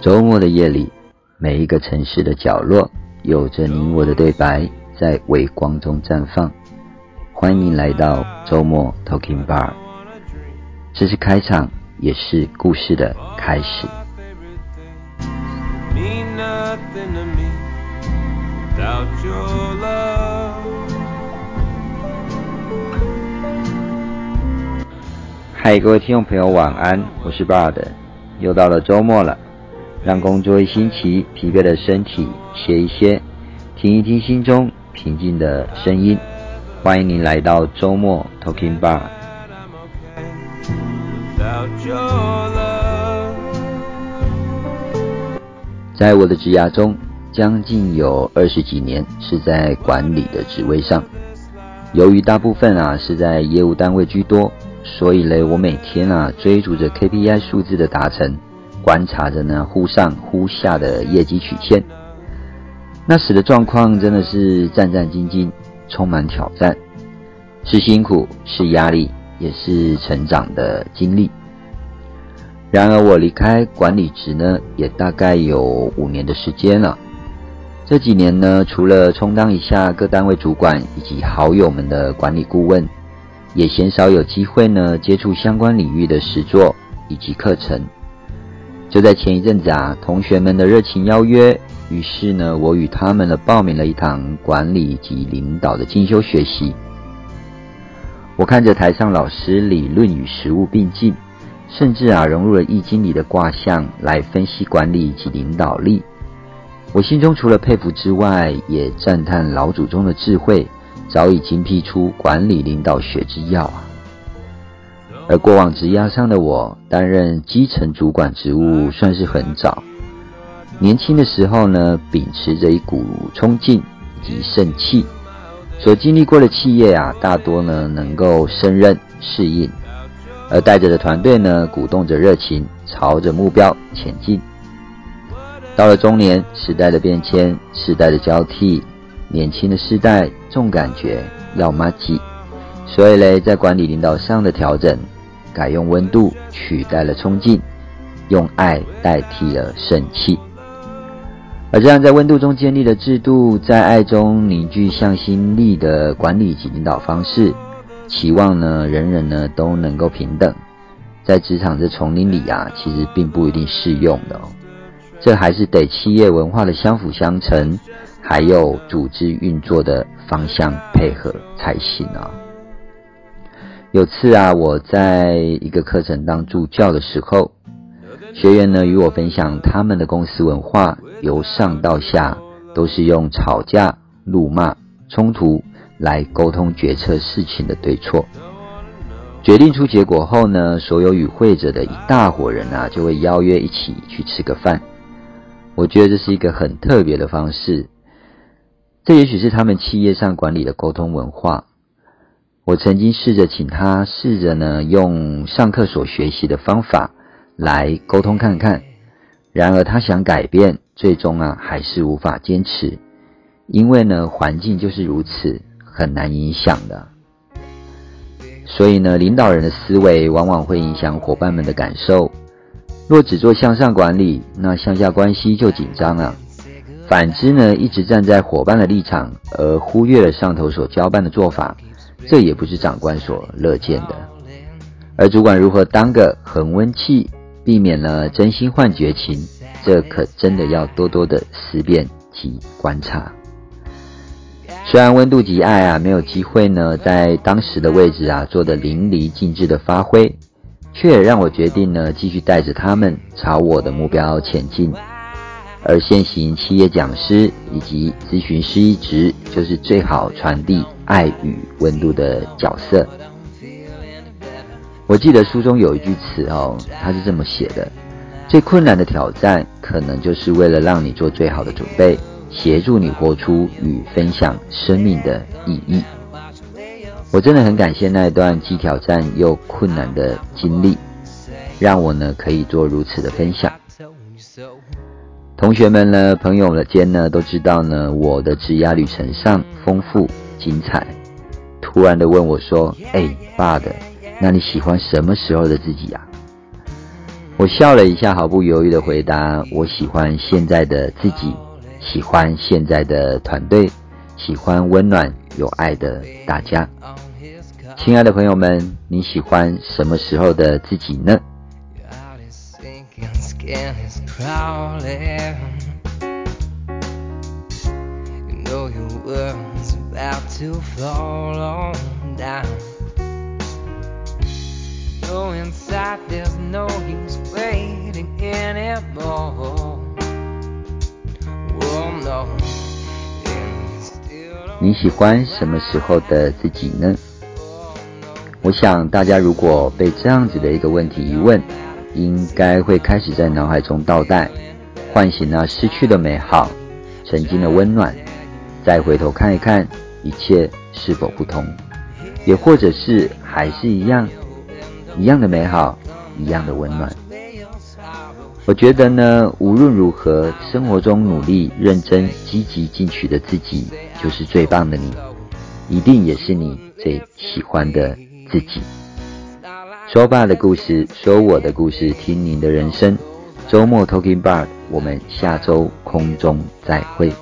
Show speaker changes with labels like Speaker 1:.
Speaker 1: 周末的夜里，每一个城市的角落，有着你我的对白，在微光中绽放。欢迎来到周末 Talking Bar，这是开场，也是故事的开始。嗨，各位听众朋友，晚安，我是 Bard，又到了周末了。让工作一星期，疲惫的身体歇一歇，听一听心中平静的声音。欢迎您来到周末 Talking Bar。在我的职涯中，将近有二十几年是在管理的职位上。由于大部分啊是在业务单位居多，所以嘞，我每天啊追逐着 KPI 数字的达成。观察着呢，忽上忽下的业绩曲线，那时的状况真的是战战兢兢，充满挑战，是辛苦，是压力，也是成长的经历。然而，我离开管理职呢，也大概有五年的时间了。这几年呢，除了充当一下各单位主管以及好友们的管理顾问，也鲜少有机会呢接触相关领域的实作以及课程。就在前一阵子啊，同学们的热情邀约，于是呢，我与他们呢报名了一堂管理及领导的进修学习。我看着台上老师理论与实务并进，甚至啊融入了易经里的卦象来分析管理及领导力。我心中除了佩服之外，也赞叹老祖宗的智慧，早已精辟出管理领导学之要啊。而过往职涯上的我，担任基层主管职务算是很早。年轻的时候呢，秉持着一股冲劲以及盛气，所经历过的企业啊，大多呢能够胜任适应，而带着的团队呢，鼓动着热情，朝着目标前进。到了中年，时代的变迁，时代的交替，年轻的世代重感觉要马急，所以嘞，在管理领导上的调整。改用温度取代了冲劲，用爱代替了盛气，而这样在温度中建立的制度，在爱中凝聚向心力的管理及领导方式，期望呢人人呢都能够平等，在职场这丛林里啊，其实并不一定适用的哦。这还是得企业文化的相辅相成，还有组织运作的方向配合才行啊。有次啊，我在一个课程当助教的时候，学员呢与我分享他们的公司文化，由上到下都是用吵架、怒骂、冲突来沟通决策事情的对错。决定出结果后呢，所有与会者的一大伙人啊，就会邀约一起去吃个饭。我觉得这是一个很特别的方式，这也许是他们企业上管理的沟通文化。我曾经试着请他试着呢用上课所学习的方法来沟通看看，然而他想改变，最终啊还是无法坚持，因为呢环境就是如此，很难影响的。所以呢，领导人的思维往往会影响伙伴们的感受。若只做向上管理，那向下关系就紧张了；反之呢，一直站在伙伴的立场，而忽略了上头所交办的做法。这也不是长官所乐见的，而主管如何当个恒温器，避免了真心换绝情，这可真的要多多的思辨及观察。虽然温度及爱啊没有机会呢，在当时的位置啊做的淋漓尽致的发挥，却也让我决定呢继续带着他们朝我的目标前进。而现行企业讲师以及咨询师一职，就是最好传递爱与温度的角色。我记得书中有一句词哦，他是这么写的：最困难的挑战，可能就是为了让你做最好的准备，协助你活出与分享生命的意义。我真的很感谢那一段既挑战又困难的经历，让我呢可以做如此的分享。同学们呢，朋友们间呢，都知道呢，我的职涯旅程上丰富精彩。突然的问我说：“哎，爸的，那你喜欢什么时候的自己呀？”我笑了一下，毫不犹豫的回答：“我喜欢现在的自己，喜欢现在的团队，喜欢温暖有爱的大家。”亲爱的朋友们，你喜欢什么时候的自己呢？你喜欢什么时候的自己呢？我想大家如果被这样子的一个问题一问，应该会开始在脑海中倒带，唤醒那失去的美好，曾经的温暖，再回头看一看一切是否不同，也或者是还是一样，一样的美好，一样的温暖。我觉得呢，无论如何，生活中努力、认真、积极进取的自己，就是最棒的你，一定也是你最喜欢的自己。说爸的故事，说我的故事，听您的人生。周末 Talking Bar，我们下周空中再会。